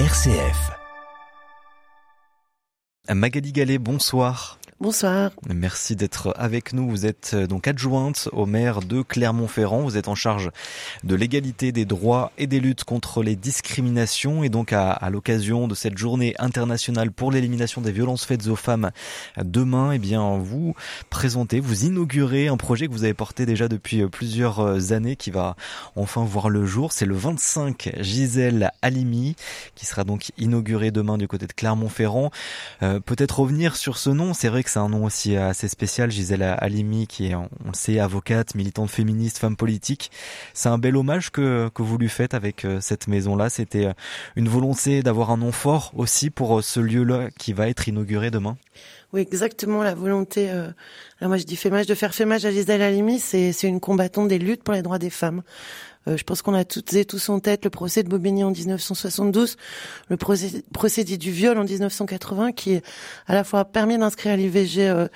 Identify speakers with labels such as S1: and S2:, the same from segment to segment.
S1: RCF. Magali Gallet, bonsoir.
S2: Bonsoir.
S1: Merci d'être avec nous. Vous êtes euh, donc adjointe au maire de Clermont-Ferrand. Vous êtes en charge de l'égalité des droits et des luttes contre les discriminations. Et donc à, à l'occasion de cette journée internationale pour l'élimination des violences faites aux femmes demain, eh bien vous présentez, vous inaugurez un projet que vous avez porté déjà depuis euh, plusieurs euh, années qui va enfin voir le jour. C'est le 25 Gisèle Halimi qui sera donc inauguré demain du côté de Clermont-Ferrand. Euh, Peut-être revenir sur ce nom. C'est vrai que c'est un nom aussi assez spécial, Gisèle Halimi, qui est, on le sait, avocate, militante féministe, femme politique. C'est un bel hommage que, que vous lui faites avec euh, cette maison-là. C'était euh, une volonté d'avoir un nom fort aussi pour euh, ce lieu-là qui va être inauguré demain.
S2: Oui, exactement. La volonté, euh, alors moi je dis fémage, de faire fémage à Gisèle Halimi, c'est une combattante des luttes pour les droits des femmes. Euh, je pense qu'on a toutes et tous en tête le procès de Bobigny en 1972, le procès, procès du viol en 1980, qui à la fois a permis d'inscrire l'IVG, euh,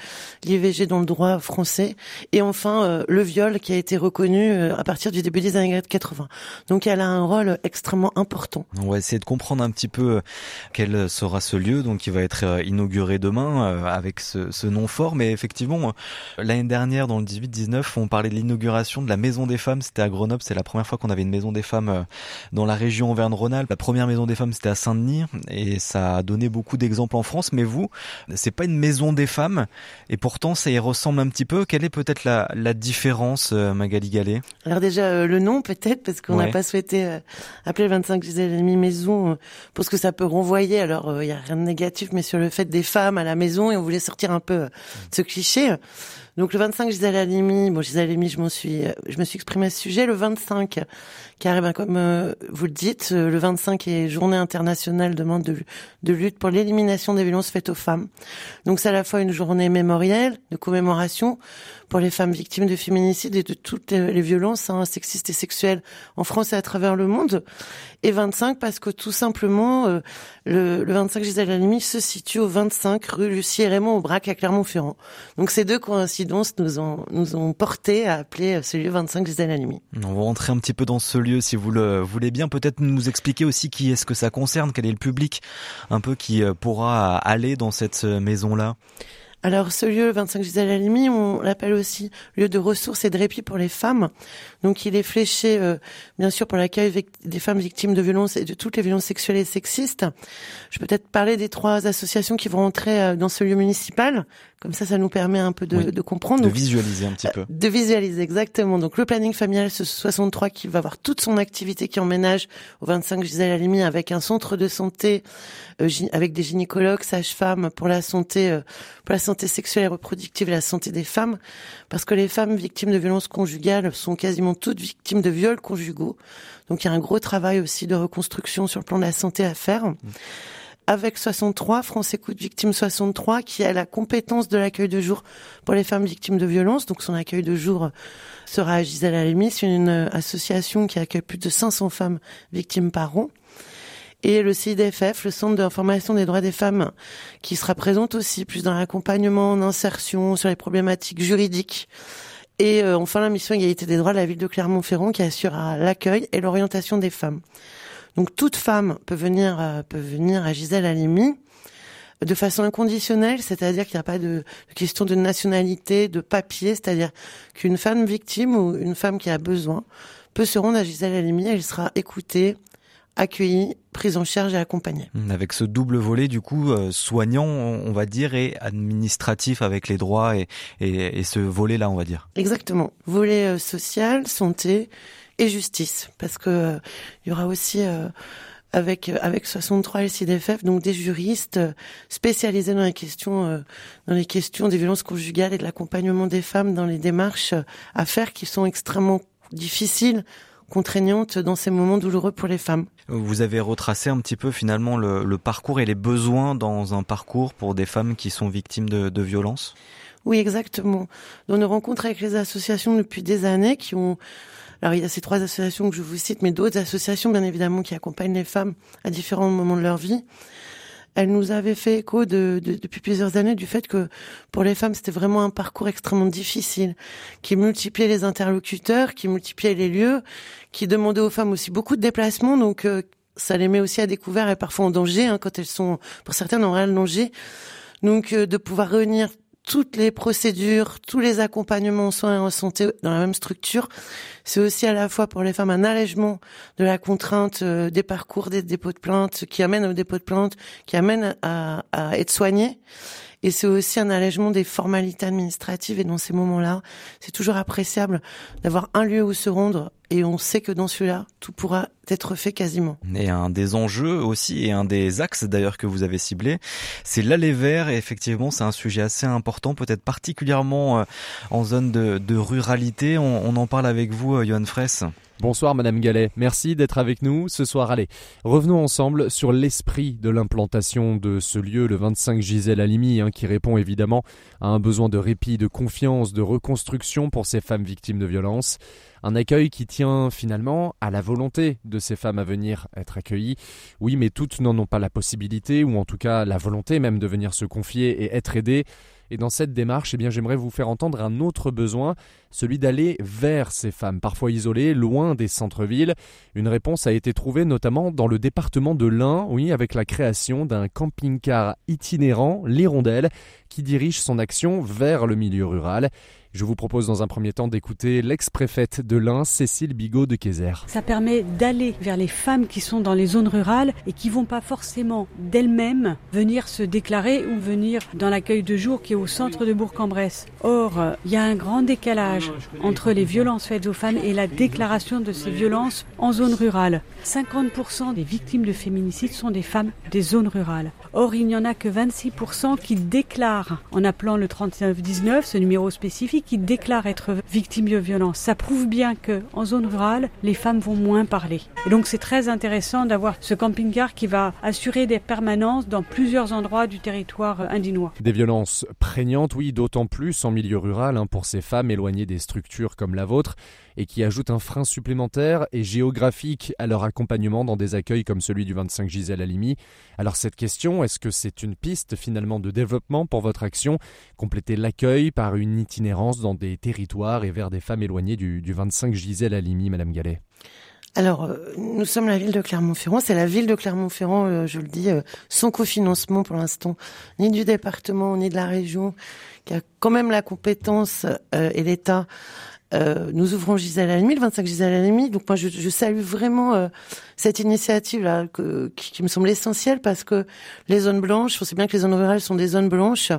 S2: l'IVG dans le droit français, et enfin euh, le viol qui a été reconnu euh, à partir du début des années 80. Donc elle a un rôle extrêmement important.
S1: On va essayer de comprendre un petit peu euh, quel sera ce lieu, donc qui va être euh, inauguré demain avec ce, ce nom fort. Mais effectivement, euh, l'année dernière, dans le 18-19, on parlait de l'inauguration de la Maison des Femmes. C'était à Grenoble. C'est la première fois qu'on avait une Maison des Femmes euh, dans la région Auvergne-Rhône-Alpes. La première Maison des Femmes, c'était à Saint-Denis, et ça a donné beaucoup d'exemples en France. Mais vous, c'est pas une Maison des Femmes, et pourtant ça y ressemble un petit peu. Quelle est peut-être la, la différence, euh, Magali Gallet?
S2: Alors déjà le nom peut-être parce qu'on n'a
S1: Ouais.
S2: pas souhaité appeler le 25 Gisèle maison euh, parce que ça peut renvoyer alors il y a rien de négatif mais sur le fait des femmes à la maison et on voulait sortir un peu euh, de ce cliché. Donc le 25 Gisèle Halimi, bon Gisèle Halimi, je m'en suis je me suis exprimée à ce sujet le 25 car ben, comme euh, vous le dites euh, le 25 est journée internationale de de lutte pour l'élimination des violences faites aux femmes. Donc c'est à la fois une journée mémorielle de commémoration pour les femmes victimes de féminicide et de toutes les, violences hein, sexistes et sexuelles en France et à travers le monde. Et 25 parce que tout simplement, euh, le, le 25 Gisèle Halimi se situe au 25 rue Lucie et Raymond Aubrac à Clermont-Ferrand. Donc ces deux coïncidences nous ont, nous ont porté à appeler ce lieu 25 Gisèle Halimi.
S1: On va rentrer un petit peu dans ce lieu si vous le voulez bien. Peut-être nous expliquer aussi qui est-ce que ça concerne, quel est le public un peu qui euh, pourra aller dans cette euh, maison-là.
S2: Alors ce lieu, 25 Gisèle Halimi, on l'appelle aussi lieu de ressources et de répit pour les femmes. Donc il est fléché, euh, bien sûr, pour l'accueil des femmes victimes de violences et de toutes les violences sexuelles et sexistes. Je peux peut-être parler des trois associations qui vont entrer euh, dans ce lieu municipal. Comme ça, ça nous permet un peu de,
S1: Oui.
S2: de comprendre.
S1: De
S2: Donc,
S1: visualiser un petit peu.
S2: de visualiser exactement. Donc le planning familial ce 63 qui va avoir toute son activité qui emménage au 25 Gisèle Halimi avec un centre de santé euh, avec des gynécologues, sages-femmes pour la santé euh, pour la santé sexuelle et reproductive et la santé des femmes parce que les femmes victimes de violences conjugales sont quasiment toutes victimes de viols conjugaux. Donc il y a un gros travail aussi de reconstruction sur le plan de la santé à faire. Avec 63, France Écoute Victime 63, qui a la compétence de l'accueil de jour pour les femmes victimes de violences. Donc son accueil de jour sera à Gisèle Halimi. C'est une euh, association qui accueille plus de 500 femmes victimes par an. Et le CIDFF, le Centre d'information des droits des femmes, qui sera présente aussi plus dans l'accompagnement, en insertion, sur les problématiques juridiques. Et euh, enfin la mission égalité des droits de la ville de Clermont-Ferrand qui assurera l'accueil et l'orientation des femmes. Donc toute femme peut venir euh, peut venir à Gisèle Halimi de façon inconditionnelle, c'est-à-dire qu'il n'y a pas de, de question de nationalité, de papier, c'est-à-dire qu'une femme victime ou une femme qui a besoin peut se rendre à Gisèle Halimi, elle sera écoutée, accueillie, prise en charge et accompagnée.
S1: Avec ce double volet, du coup, euh, soignant, on va dire, et administratif avec les droits et, et, et ce volet-là, on va dire.
S2: Exactement. Volet euh, social, santé et justice, parce que euh, il y aura aussi euh, avec avec 63 LCDFF donc des juristes euh, spécialisés dans les questions euh, dans les questions des violences conjugales et de l'accompagnement des femmes dans les démarches euh, à faire qui sont extrêmement difficiles contraignantes dans ces moments douloureux pour les femmes.
S1: Vous avez retracé un petit peu finalement le, le parcours et les besoins dans un parcours pour des femmes qui sont victimes de, de violences?
S2: Oui, exactement. Dans nos rencontres avec les associations depuis des années qui ont alors il y a ces trois associations que je vous cite, mais d'autres associations bien évidemment qui accompagnent les femmes à différents moments de leur vie. Elle nous avait fait écho de, de- depuis plusieurs années du fait que pour les femmes c'était vraiment un parcours extrêmement difficile, qui multipliait les interlocuteurs, qui multipliait les lieux, qui demandait aux femmes aussi beaucoup de déplacements. Donc euh, ça les met aussi à découvert et parfois en danger hein, quand elles sont, pour certaines, en réel danger. Donc de pouvoir réunir toutes les procédures, tous les accompagnements en soins et en santé dans la même structure. C'est aussi à la fois pour les femmes un allègement de la contrainte euh, des parcours des dépôts de plainte, qui amène au dépôt de plainte, qui amène à, à être soigné. Et c'est aussi un allègement des formalités administratives. Et dans ces moments-là, c'est toujours appréciable d'avoir un lieu où se rendre. Et on sait que dans celui-là, tout pourra être fait quasiment.
S1: Et un des enjeux aussi, et un des axes d'ailleurs que vous avez ciblé, c'est l'aller vert. Et effectivement, c'est un sujet assez important, peut-être particulièrement euh, en zone de, ruralité. On, on, en parle avec vous, euh, Johan Fraisse.
S3: Bonsoir Madame Gallet, merci d'être avec nous ce soir. Allez, revenons ensemble sur l'esprit de l'implantation de ce lieu, le 25 Gisèle Halimi, hein, qui répond évidemment à un besoin de répit, de confiance, de reconstruction pour ces femmes victimes de violences. Un accueil qui tient finalement à la volonté de ces femmes à venir être accueillies. Oui, mais toutes n'en ont pas la possibilité, ou en tout cas la volonté même de venir se confier et être aidées. Et dans cette démarche, eh bien, j'aimerais vous faire entendre un autre besoin, celui d'aller vers ces femmes, parfois isolées, loin des centres-villes. Une réponse a été trouvée notamment dans le département de l'Ain, oui, avec la création d'un camping-car itinérant, l'Hirondelle, qui dirige son action vers le milieu rural. Je vous propose dans un premier temps d'écouter l'ex-préfète de l'Ain, Cécile Bigot de Kézer.
S4: Ça permet d'aller vers les femmes qui sont dans les zones rurales et qui vont pas forcément d'elles-mêmes venir se déclarer ou venir dans l'accueil de jour qui est au centre de Bourg-en-Bresse. Or, il y a un grand décalage entre les violences faites aux femmes et la déclaration de ces violences en zone rurale. 50% des victimes de féminicide sont des femmes des zones rurales. Or, il n'y en a que 26% qui déclarent en appelant le 3919, ce numéro spécifique, qui déclarent être victimes de violences. Ça prouve bien que en zone rurale, les femmes vont moins parler. Et donc, c'est très intéressant d'avoir ce camping-car qui va assurer des permanences dans plusieurs endroits du territoire indinois.
S3: Des violences prégnantes, oui, d'autant plus en milieu rural, hein, pour ces femmes éloignées des structures comme la vôtre et qui ajoutent un frein supplémentaire et géographique à leur accompagnement dans des accueils comme celui du 25 Gisèle Halimi. Alors cette question, est-ce que c'est une piste finalement de développement pour votre action? Compléter l'accueil par une itinérance dans des territoires et vers des femmes éloignées du, 25 Gisèle Halimi, Madame Gallet
S2: alors, euh, nous sommes la ville de Clermont-Ferrand. C'est la ville de Clermont-Ferrand, euh, je le dis, euh, sans cofinancement pour l'instant, ni du département, ni de la région, qui a quand même la compétence et l'État euh, nous ouvrons Gisèle Halimi, le 25 Gisèle Halimi. Donc moi, je, je salue vraiment euh, cette initiative-là qui, me semble essentielle parce que les zones blanches, on sait bien que les zones rurales sont des zones blanches.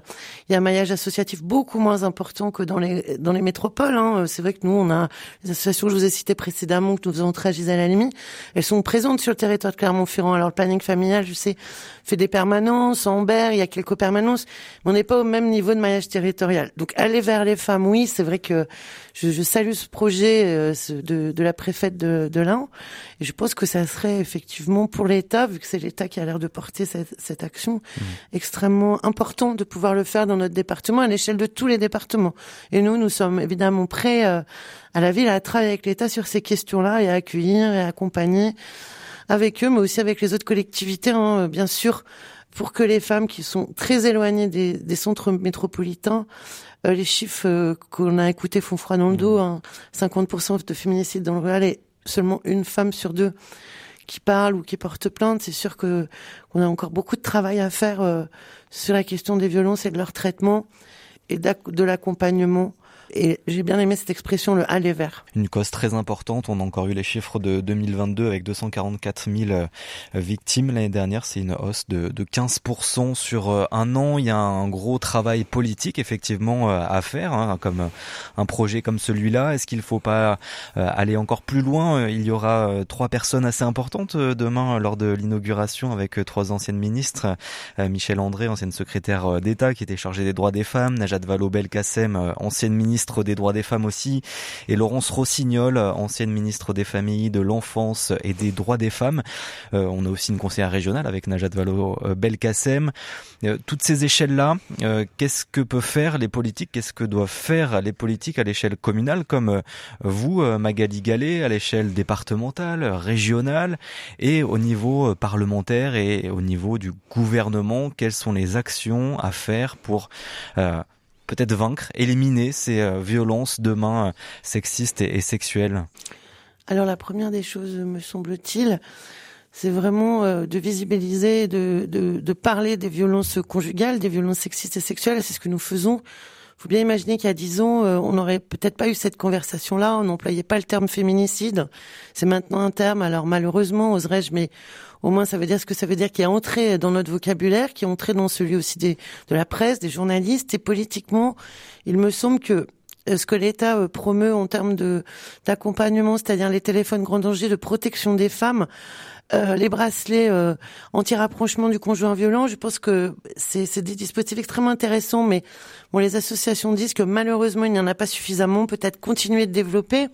S2: Il y a un maillage associatif beaucoup moins important que dans les dans les métropoles. Hein. C'est vrai que nous, on a les associations que je vous ai citées précédemment, que nous faisons très à Gisèle Halimi, elles sont présentes sur le territoire de Clermont-Ferrand. Alors le planning familial, je sais, fait des permanences. En Berre, il y a quelques permanences, mais on n'est pas au même niveau de maillage territorial. Donc aller vers les femmes, oui, c'est vrai que je, salue ce projet euh, de, de, la préfète de, de l'Ain. Et je pense que ça serait effectivement pour l'État, vu que c'est l'État qui a l'air de porter cette, cette action, mmh. extrêmement important de pouvoir le faire dans notre département, à l'échelle de tous les départements. Et nous, nous sommes évidemment prêts euh, à la ville à travailler avec l'État sur ces questions-là et à accueillir et à accompagner avec eux, mais aussi avec les autres collectivités, hein, bien sûr, pour que les femmes qui sont très éloignées des, des centres métropolitains euh, les chiffres euh, qu'on a écoutés font froid dans le dos. Hein. 50% de féminicides dans le rural et seulement une femme sur deux qui parle ou qui porte plainte. C'est sûr que qu'on a encore beaucoup de travail à faire euh, sur la question des violences et de leur traitement et de l'accompagnement et j'ai bien aimé cette expression, le aller vers.
S1: Une cause très importante. On a encore eu les chiffres de 2022 avec 244 000 euh, victimes l'année dernière. C'est une hausse de, de 15% sur euh, un an. Il y a un gros travail politique effectivement euh, à faire, hein, comme un projet comme celui-là. Est-ce qu'il ne faut pas aller encore plus loin? Il y aura trois personnes assez importantes demain lors de l'inauguration avec trois anciennes ministres. Michel André, ancienne secrétaire d'État qui était chargée des droits des femmes, Najat Vallaud-Belkacem, ancienne ministre ministre des droits des femmes aussi, et Laurence Rossignol, ancienne ministre des familles, de l'enfance et des droits des femmes. Euh, on a aussi une conseillère régionale avec Najat Vallaud-Belkacem. Euh, toutes ces échelles-là, euh, qu'est-ce que peuvent faire les politiques? Qu'est-ce que doivent faire les politiques à l'échelle communale, comme vous, Magali Gallet, à l'échelle départementale, régionale, et au niveau parlementaire et au niveau du gouvernement Quelles sont les actions à faire pour peut-être vaincre, éliminer ces euh, violences demain euh, sexistes et, sexuelles
S2: Alors la première des choses, me semble-t-il, c'est vraiment euh, de visibiliser, de, parler des violences conjugales, des violences sexistes et sexuelles. C'est ce que nous faisons. Faut bien imaginer qu'il y dix ans, euh, on n'aurait peut-être pas eu cette conversation-là. On n'employait pas le terme féminicide. C'est maintenant un terme. Alors malheureusement, oserais-je, mais au moins ça veut dire ce que ça veut dire, qui est entré dans notre vocabulaire, qui est entré dans celui aussi de la presse, des journalistes. Et politiquement, il me semble que ce que l'État promeut en termes d'accompagnement, c'est-à-dire les téléphones grand danger, de protection des femmes, euh, les bracelets euh, anti-rapprochement du conjoint violent, je pense que c'est des dispositifs extrêmement intéressants, mais bon, les associations disent que malheureusement, il n'y en a pas suffisamment, peut-être continuer de développer.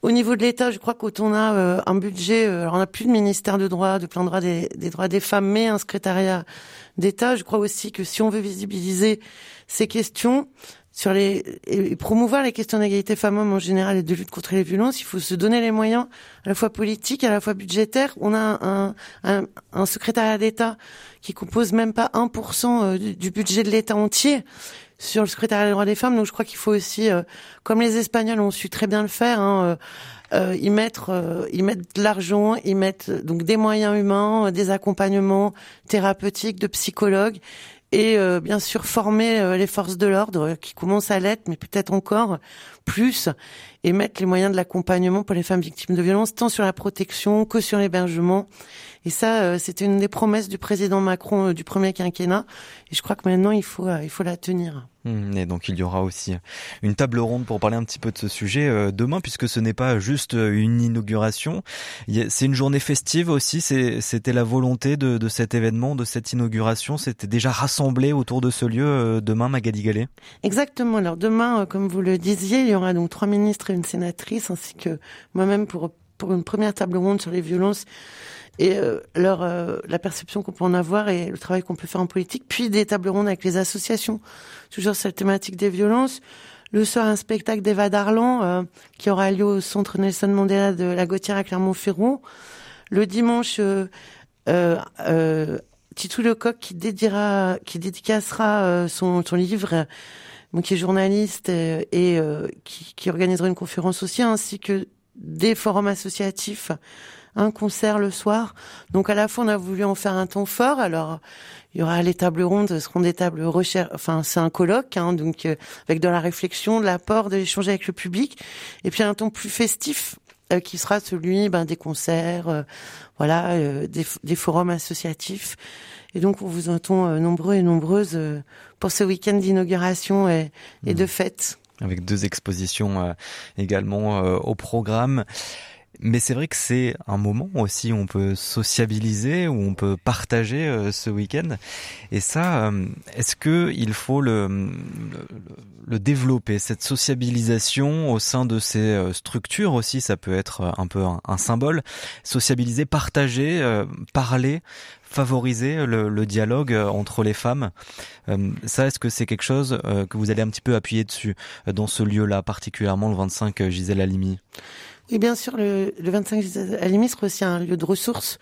S2: Au niveau de l'État, je crois quand on a euh, un budget, alors on n'a plus de ministère de droit, de plein droit des droits des femmes, mais un secrétariat d'État, je crois aussi que si on veut visibiliser ces questions, sur les et promouvoir les questions d'égalité femmes-hommes en général et de lutte contre les violences, il faut se donner les moyens à la fois politiques, à la fois budgétaires. On a un, un, un secrétariat d'État qui compose même pas 1% euh, du budget de l'État entier sur le secrétariat des droits des femmes. Donc je crois qu'il faut aussi, euh, comme les Espagnols ont su très bien le faire, hein, euh, y mettre, euh, y mettre de l'argent, y mettre donc des moyens humains, des accompagnements thérapeutiques, de psychologues et euh, bien sûr former euh, les forces de l'ordre qui commencent à l'être, mais peut-être encore plus, et mettre les moyens de l'accompagnement pour les femmes victimes de violences, tant sur la protection que sur l'hébergement. Et ça, euh, c'était une des promesses du président Macron du premier quinquennat. Et je crois que maintenant, il faut, il faut la tenir.
S1: Mmh, et donc il y aura aussi une table ronde pour parler un petit peu de ce sujet demain, puisque ce n'est pas juste une inauguration, c'est une journée festive aussi, c'était la volonté de, cet événement, de cette inauguration, c'était déjà rassemblé autour de ce lieu demain, Magali
S2: Exactement, alors demain, comme vous le disiez, il y aura donc trois ministres et une sénatrice, ainsi que moi-même pour, pour une première table ronde sur les violences et euh, leur euh, la perception qu'on peut en avoir et le travail qu'on peut faire en politique, puis des tables rondes avec les associations, toujours sur la thématique des violences. Le soir, un spectacle d'Eva Darlan euh, qui aura lieu au centre Nelson Mandela de la Gautière à Clermont-Ferrand. Le dimanche, Titou Lecoq qui dédiera, qui dédicacera son, son livre qui est journaliste et, et qui, qui, organisera une conférence aussi, ainsi que des forums associatifs un concert le soir. Donc à la fois on a voulu en faire un temps fort. Alors il y aura les tables rondes, ce seront des tables recherche. Enfin c'est un colloque, hein, donc euh, avec de la réflexion, de l'apport, de l'échange avec le public, et puis un ton plus festif euh, qui sera celui ben, des concerts, euh, voilà, des, des, forums associatifs. Et donc on vous entend nombreux et nombreuses pour ce week-end d'inauguration et, et, de mmh. fête.
S1: Avec deux expositions également au programme. Mais c'est vrai que c'est un moment aussi où on peut sociabiliser, où on peut partager euh, ce week-end. Et ça, euh, est-ce que il faut le, le, développer cette sociabilisation au sein de ces euh, structures aussi? Ça peut être un peu un, symbole. Sociabiliser, partager, parler, favoriser le, le, dialogue entre les femmes. ça, est-ce que c'est quelque chose que vous allez un petit peu appuyer dessus dans ce lieu-là, particulièrement le 25 Gisèle Halimi?
S2: Et bien sûr, le, le 25 à Limis sera aussi un lieu de ressources.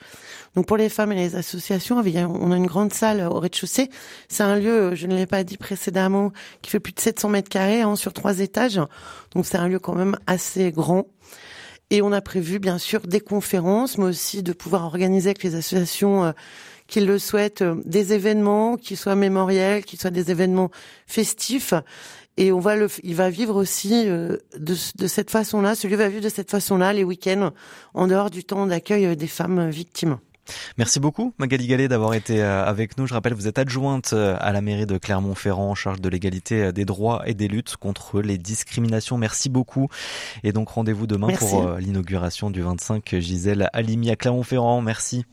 S2: Donc pour les femmes et les associations, on a une grande salle au rez-de-chaussée. C'est un lieu, je ne l'ai pas dit précédemment, qui fait plus de 700 mètres carrés hein, sur trois étages. Donc c'est un lieu quand même assez grand. Et on a prévu bien sûr des conférences, mais aussi de pouvoir organiser avec les associations euh, qui le souhaitent euh, des événements qui soient mémoriels, qui soient des événements festifs et on va le, il va vivre aussi euh, de, de cette façon-là. Celui va vivre de cette façon-là les week-ends, en dehors du temps d'accueil euh, des femmes victimes.
S1: Merci beaucoup Magali Gallet d'avoir été euh, avec nous. Je rappelle, vous êtes adjointe à la mairie de Clermont-Ferrand en charge de l'égalité des droits et des luttes contre les discriminations. Merci beaucoup. Et donc rendez-vous demain
S2: Merci.
S1: pour l'inauguration du 25 Gisèle Halimi à Clermont-Ferrand. Merci.